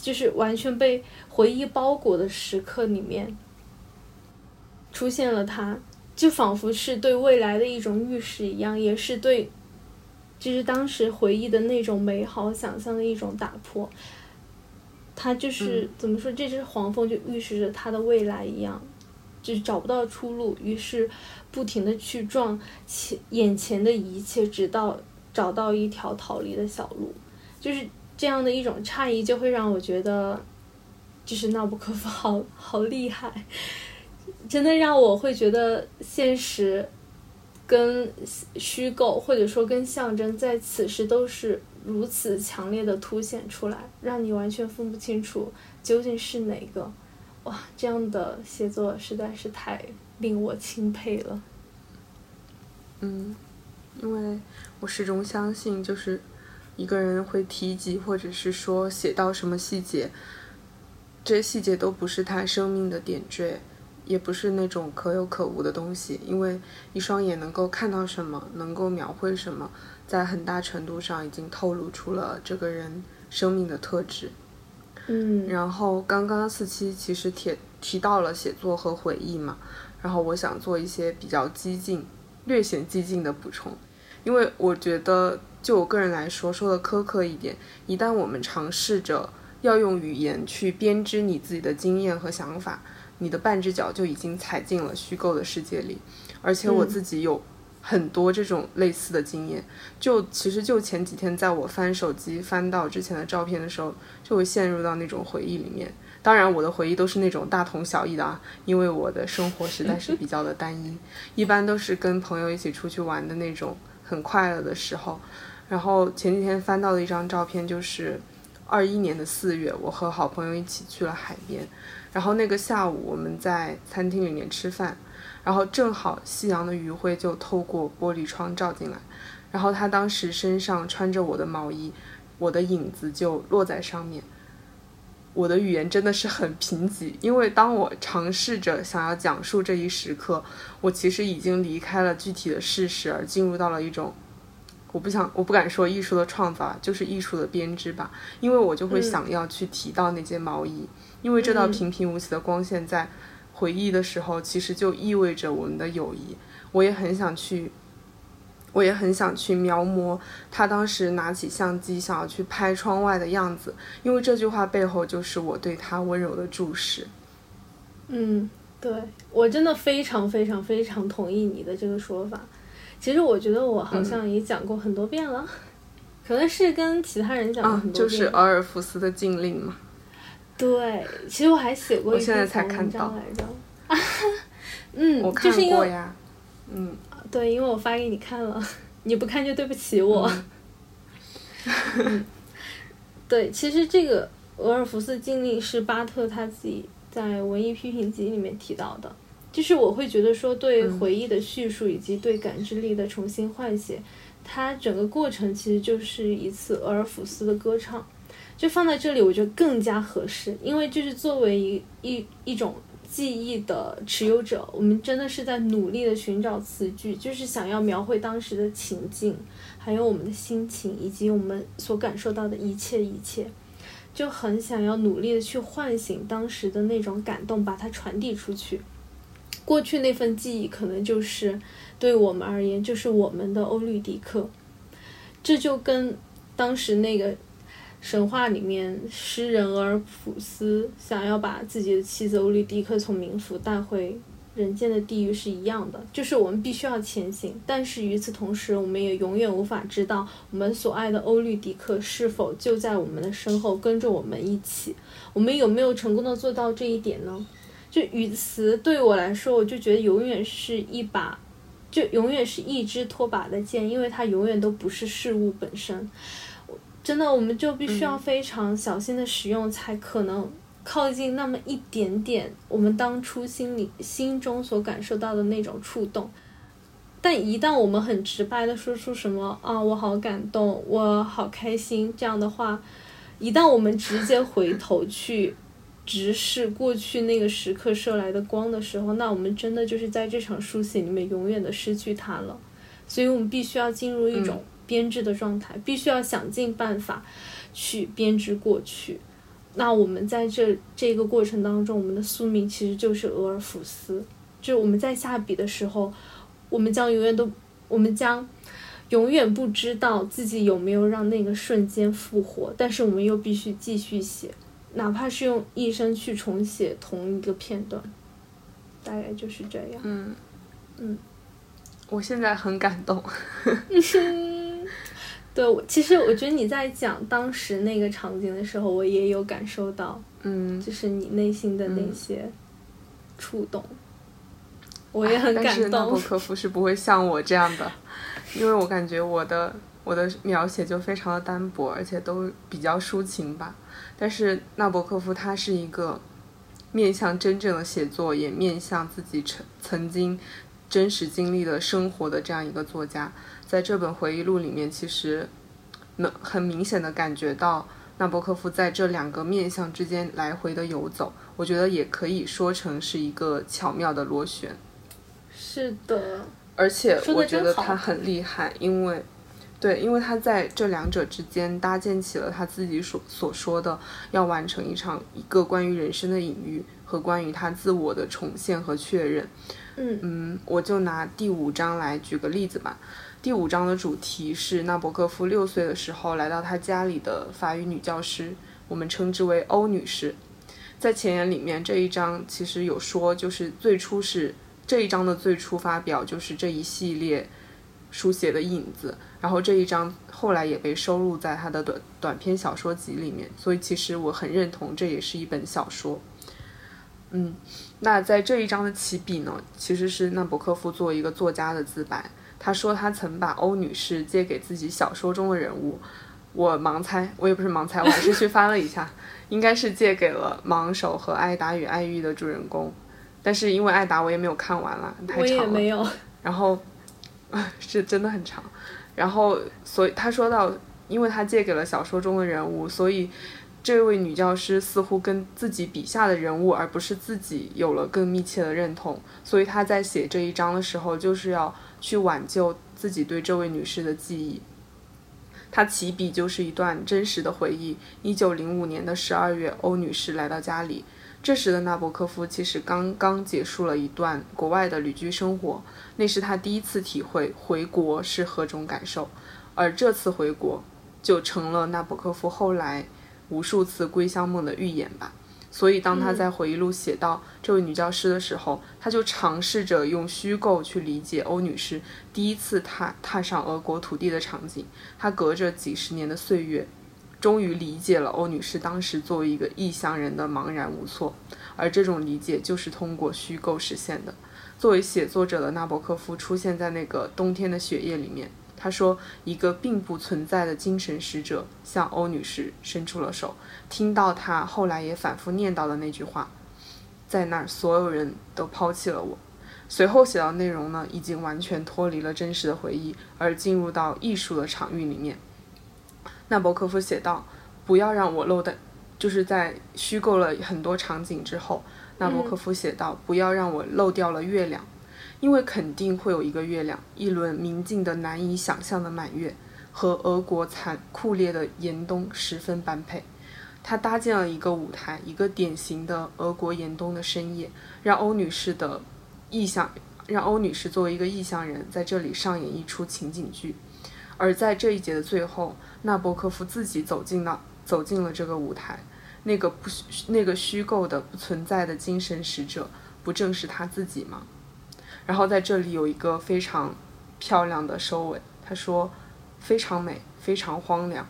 就是完全被回忆包裹的时刻里面，出现了他，就仿佛是对未来的一种预示一样，也是对，就是当时回忆的那种美好想象的一种打破。他就是怎么说，这只黄蜂就预示着他的未来一样。就是找不到出路，于是不停的去撞前眼前的一切，直到找到一条逃离的小路。就是这样的一种诧异，就会让我觉得，就是纳博科夫好好厉害，真的让我会觉得现实跟虚构或者说跟象征在此时都是如此强烈的凸显出来，让你完全分不清楚究竟是哪个。哇，这样的写作实在是太令我钦佩了。嗯，因为我始终相信，就是一个人会提及或者是说写到什么细节，这些细节都不是他生命的点缀，也不是那种可有可无的东西。因为一双眼能够看到什么，能够描绘什么，在很大程度上已经透露出了这个人生命的特质。嗯，然后刚刚四期其实提提到了写作和回忆嘛，然后我想做一些比较激进。略显激进的补充，因为我觉得，就我个人来说，说的苛刻一点，一旦我们尝试着要用语言去编织你自己的经验和想法，你的半只脚就已经踩进了虚构的世界里。而且我自己有很多这种类似的经验，就其实就前几天，在我翻手机翻到之前的照片的时候，就会陷入到那种回忆里面。当然，我的回忆都是那种大同小异的啊，因为我的生活实在是比较的单一，一般都是跟朋友一起出去玩的那种很快乐的时候。然后前几天翻到的一张照片，就是二一年的四月，我和好朋友一起去了海边，然后那个下午我们在餐厅里面吃饭，然后正好夕阳的余晖就透过玻璃窗照进来，然后他当时身上穿着我的毛衣，我的影子就落在上面。我的语言真的是很贫瘠，因为当我尝试着想要讲述这一时刻，我其实已经离开了具体的事实，而进入到了一种，我不想，我不敢说艺术的创造，就是艺术的编织吧。因为我就会想要去提到那件毛衣，因为这道平平无奇的光线在回忆的时候，其实就意味着我们的友谊。我也很想去。我也很想去描摹他当时拿起相机想要去拍窗外的样子，因为这句话背后就是我对他温柔的注视。嗯，对我真的非常非常非常同意你的这个说法。其实我觉得我好像也讲过很多遍了，可能是跟其他人讲过很多遍。就是俄尔弗斯的禁令嘛。对，其实我还写过一篇文章来着。嗯，我看过呀。嗯。对，因为我发给你看了，你不看就对不起我。对，其实这个俄尔福斯禁令是巴特他自己在文艺批评集里面提到的，就是我会觉得说对回忆的叙述以及对感知力的重新唤写，它整个过程其实就是一次俄尔甫斯的歌唱，就放在这里我觉得更加合适，因为就是作为一一一种。记忆的持有者，我们真的是在努力的寻找词句，就是想要描绘当时的情境，还有我们的心情，以及我们所感受到的一切一切，就很想要努力的去唤醒当时的那种感动，把它传递出去。过去那份记忆，可能就是对我们而言，就是我们的欧律狄克。这就跟当时那个。神话里面，诗人俄尔普斯想要把自己的妻子欧律狄克从冥府带回人间的地狱是一样的，就是我们必须要前行，但是与此同时，我们也永远无法知道我们所爱的欧律狄克是否就在我们的身后跟着我们一起，我们有没有成功的做到这一点呢？就语词对我来说，我就觉得永远是一把，就永远是一支拖把的剑，因为它永远都不是事物本身。真的，我们就必须要非常小心的使用，才可能靠近那么一点点我们当初心里心中所感受到的那种触动。但一旦我们很直白的说出什么啊，我好感动，我好开心这样的话，一旦我们直接回头去直视过去那个时刻射来的光的时候，那我们真的就是在这场书写里面永远的失去它了。所以我们必须要进入一种。编织的状态必须要想尽办法去编织过去。那我们在这这个过程当中，我们的宿命其实就是俄尔甫斯。就是我们在下笔的时候，我们将永远都，我们将永远不知道自己有没有让那个瞬间复活。但是我们又必须继续写，哪怕是用一生去重写同一个片段。大概就是这样。嗯嗯，我现在很感动。对，其实我觉得你在讲当时那个场景的时候，我也有感受到，嗯，就是你内心的那些触动。我也很感动。但是纳博科夫是不会像我这样的，因为我感觉我的我的描写就非常的单薄，而且都比较抒情吧。但是纳博科夫他是一个面向真正的写作，也面向自己曾曾经真实经历的生活的这样一个作家。在这本回忆录里面，其实能很明显的感觉到纳博科夫在这两个面向之间来回的游走。我觉得也可以说成是一个巧妙的螺旋。是的，而且我觉得他很厉害，因为，对，因为他在这两者之间搭建起了他自己所所说的要完成一场一个关于人生的隐喻和关于他自我的重现和确认。嗯嗯，我就拿第五章来举个例子吧。第五章的主题是纳博科夫六岁的时候来到他家里的法语女教师，我们称之为欧女士。在前言里面这一章其实有说，就是最初是。这一章的最初发表就是这一系列书写的影子，然后这一章后来也被收录在他的短短篇小说集里面，所以其实我很认同这也是一本小说。嗯，那在这一章的起笔呢，其实是纳博科夫作为一个作家的自白，他说他曾把欧女士借给自己小说中的人物，我盲猜，我也不是盲猜，我还是去翻了一下，应该是借给了盲手和艾达与爱欲的主人公。但是因为艾达我也没有看完了，太长了。然后，是真的很长。然后，所以他说到，因为他借给了小说中的人物，所以这位女教师似乎跟自己笔下的人物，而不是自己有了更密切的认同。所以他在写这一章的时候，就是要去挽救自己对这位女士的记忆。他起笔就是一段真实的回忆：一九零五年的十二月，欧女士来到家里。这时的纳博科夫其实刚刚结束了一段国外的旅居生活，那是他第一次体会回国是何种感受，而这次回国就成了纳博科夫后来无数次归乡梦的预演吧。所以当他在回忆录写到这位女教师的时候，他就尝试着用虚构去理解欧女士第一次踏踏上俄国土地的场景。他隔着几十年的岁月。终于理解了欧女士当时作为一个异乡人的茫然无措，而这种理解就是通过虚构实现的。作为写作者的纳博科夫出现在那个冬天的雪夜里面，他说：“一个并不存在的精神使者向欧女士伸出了手。”听到他后来也反复念叨的那句话：“在那儿，所有人都抛弃了我。”随后写到内容呢，已经完全脱离了真实的回忆，而进入到艺术的场域里面。纳博科夫写道：“不要让我漏的，就是在虚构了很多场景之后，纳博科夫写道：不要让我漏掉了月亮，因为肯定会有一个月亮，一轮明净的难以想象的满月，和俄国残酷烈的严冬十分般配。他搭建了一个舞台，一个典型的俄国严冬的深夜，让欧女士的意象，让欧女士作为一个异乡人在这里上演一出情景剧。”而在这一节的最后，纳博科夫自己走进了走进了这个舞台，那个不那个虚构的不存在的精神使者，不正是他自己吗？然后在这里有一个非常漂亮的收尾，他说：“非常美，非常荒凉，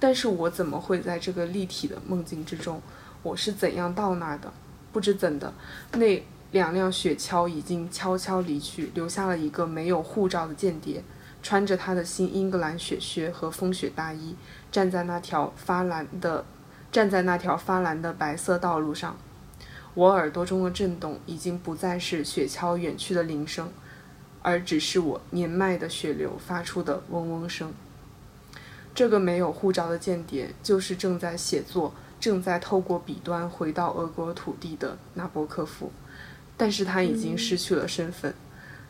但是我怎么会在这个立体的梦境之中？我是怎样到那儿的？不知怎的，那两辆雪橇已经悄悄离去，留下了一个没有护照的间谍。”穿着他的新英格兰雪靴和风雪大衣，站在那条发蓝的，站在那条发蓝的白色道路上。我耳朵中的震动已经不再是雪橇远去的铃声，而只是我年迈的血流发出的嗡嗡声。这个没有护照的间谍，就是正在写作、正在透过笔端回到俄国土地的纳博科夫，但是他已经失去了身份。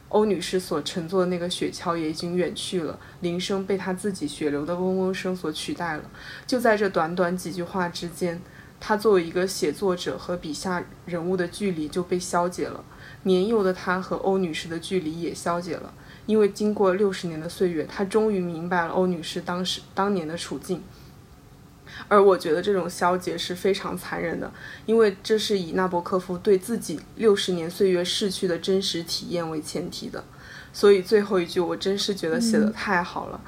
欧女士所乘坐的那个雪橇也已经远去了，铃声被她自己血流的嗡嗡声所取代了。就在这短短几句话之间，她作为一个写作者和笔下人物的距离就被消解了。年幼的她和欧女士的距离也消解了，因为经过六十年的岁月，她终于明白了欧女士当时当年的处境。而我觉得这种消解是非常残忍的，因为这是以纳博科夫对自己六十年岁月逝去的真实体验为前提的。所以最后一句我真是觉得写的太好了。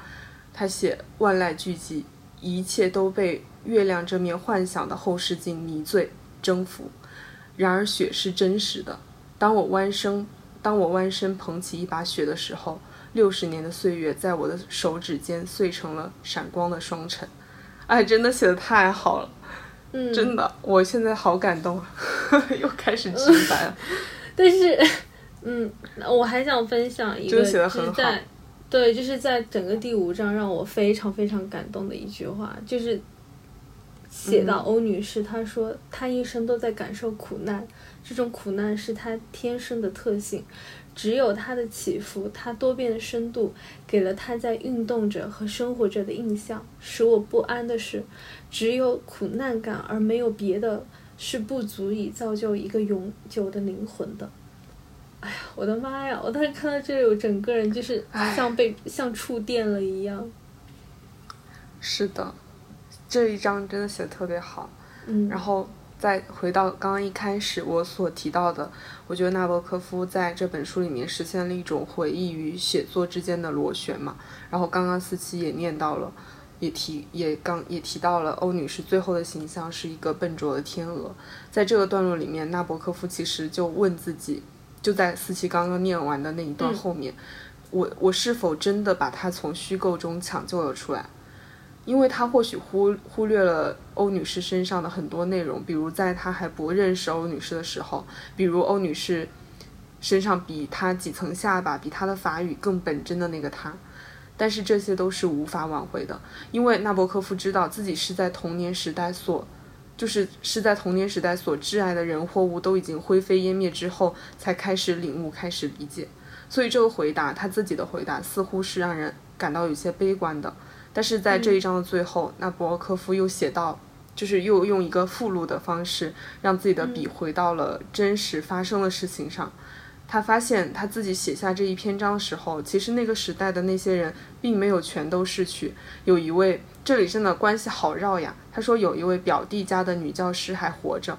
他写万籁俱寂，一切都被月亮这面幻想的后视镜迷醉征服。然而雪是真实的。当我弯身当我弯身捧起一把雪的时候，六十年的岁月在我的手指间碎成了闪光的双尘。哎，真的写的太好了，嗯，真的，我现在好感动，又开始直白了。但是，嗯，我还想分享一个，写的很好。对，就是在整个第五章让我非常非常感动的一句话，就是写到欧女士，她说她一生都在感受苦难，这种苦难是她天生的特性，只有它的起伏，它多变的深度，给了他在运动着和生活着的印象。使我不安的是，只有苦难感而没有别的，是不足以造就一个永久的灵魂的。哎呀，我的妈呀！我当时看到这里，我整个人就是像被像触电了一样。是的，这一章真的写的特别好。嗯。然后再回到刚刚一开始我所提到的，我觉得纳博科夫在这本书里面实现了一种回忆与写作之间的螺旋嘛。然后刚刚思琪也念到了，也提也刚也提到了欧女士最后的形象是一个笨拙的天鹅。在这个段落里面，纳博科夫其实就问自己。就在思琪刚刚念完的那一段后面，我我是否真的把他从虚构中抢救了出来？因为他或许忽忽略了欧女士身上的很多内容，比如在他还不认识欧女士的时候，比如欧女士身上比他几层下巴、比他的法语更本真的那个他。但是这些都是无法挽回的，因为纳博科夫知道自己是在童年时代所。就是是在童年时代所挚爱的人或物都已经灰飞烟灭之后，才开始领悟，开始理解。所以这个回答，他自己的回答似乎是让人感到有些悲观的。但是在这一章的最后，那博尔科夫又写到，就是又用一个附录的方式，让自己的笔回到了真实发生的事情上。他发现他自己写下这一篇章的时候，其实那个时代的那些人并没有全都逝去，有一位。这里真的关系好绕呀。他说有一位表弟家的女教师还活着，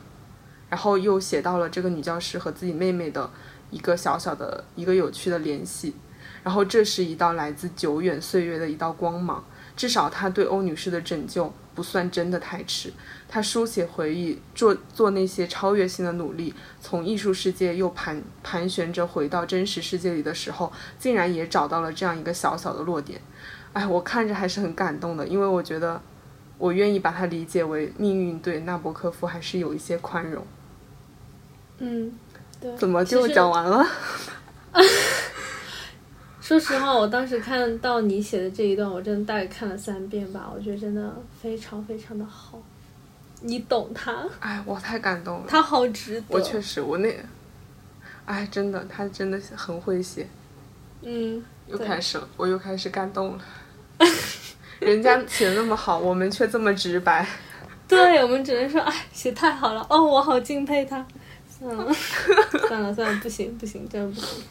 然后又写到了这个女教师和自己妹妹的一个小小的一个有趣的联系。然后这是一道来自久远岁月的一道光芒，至少他对欧女士的拯救不算真的太迟。他书写回忆，做做那些超越性的努力，从艺术世界又盘盘旋着回到真实世界里的时候，竟然也找到了这样一个小小的落点。哎，我看着还是很感动的，因为我觉得，我愿意把它理解为命运对纳博科夫还是有一些宽容。嗯，对。怎么就讲完了？说实话，我当时看到你写的这一段，我真的大概看了三遍吧。我觉得真的非常非常的好，你懂他。哎，我太感动了。他好值得。我确实，我那，哎，真的，他真的很会写。嗯。又开始了，我又开始感动了。人家写的那么好，我们却这么直白。对，我们只能说，哎，写太好了，哦，我好敬佩他。算了，算了，算了，不行，不行，真的不行。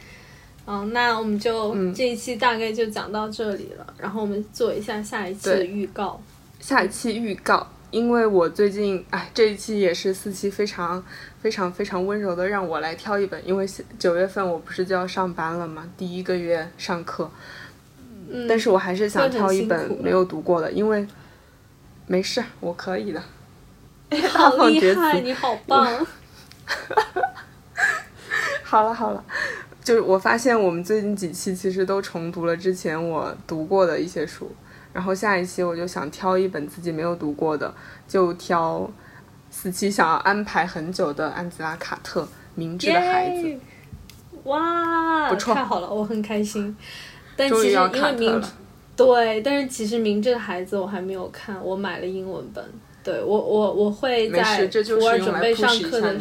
嗯，那我们就这一期大概就讲到这里了，然后我们做一下下一期的预告。下一期预告，因为我最近，哎，这一期也是四期非常。非常非常温柔的让我来挑一本，因为九月份我不是就要上班了嘛，第一个月上课，嗯但是我还是想挑一本没有读过的，因为没事，我可以的。好 厉害，你好棒！好 了好了，就是我发现我们最近几期其实都重读了之前我读过的一些书，然后下一期我就想挑一本自己没有读过的，就挑。四期想要安排很久的安吉拉·卡特《明智的孩子》，哇，不错，太好了，我很开心。但其实因为明对，但是其实《明智的孩子》我还没有看，我买了英文本。对我，我我会在图尔准备上课的。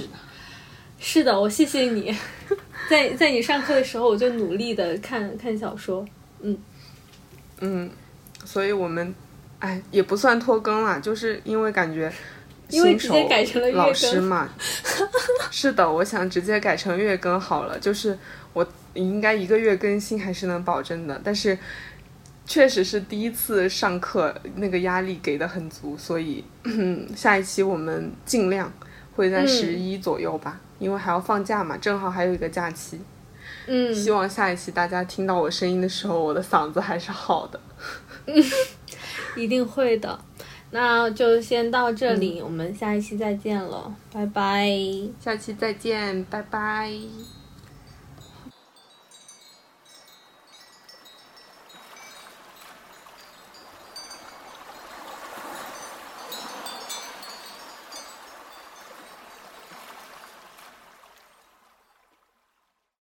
是的，我谢谢你，在在你上课的时候，我就努力的看看小说。嗯嗯，所以我们哎也不算拖更啦，就是因为感觉。因为直接改成了老师嘛，是的，我想直接改成月更好了。就是我应该一个月更新还是能保证的，但是确实是第一次上课，那个压力给的很足，所以 下一期我们尽量会在十一左右吧，因为还要放假嘛，正好还有一个假期。嗯，希望下一期大家听到我声音的时候，我的嗓子还是好的。嗯 一定会的。那就先到这里，我们下一期再见了，拜拜。下期再见，拜拜。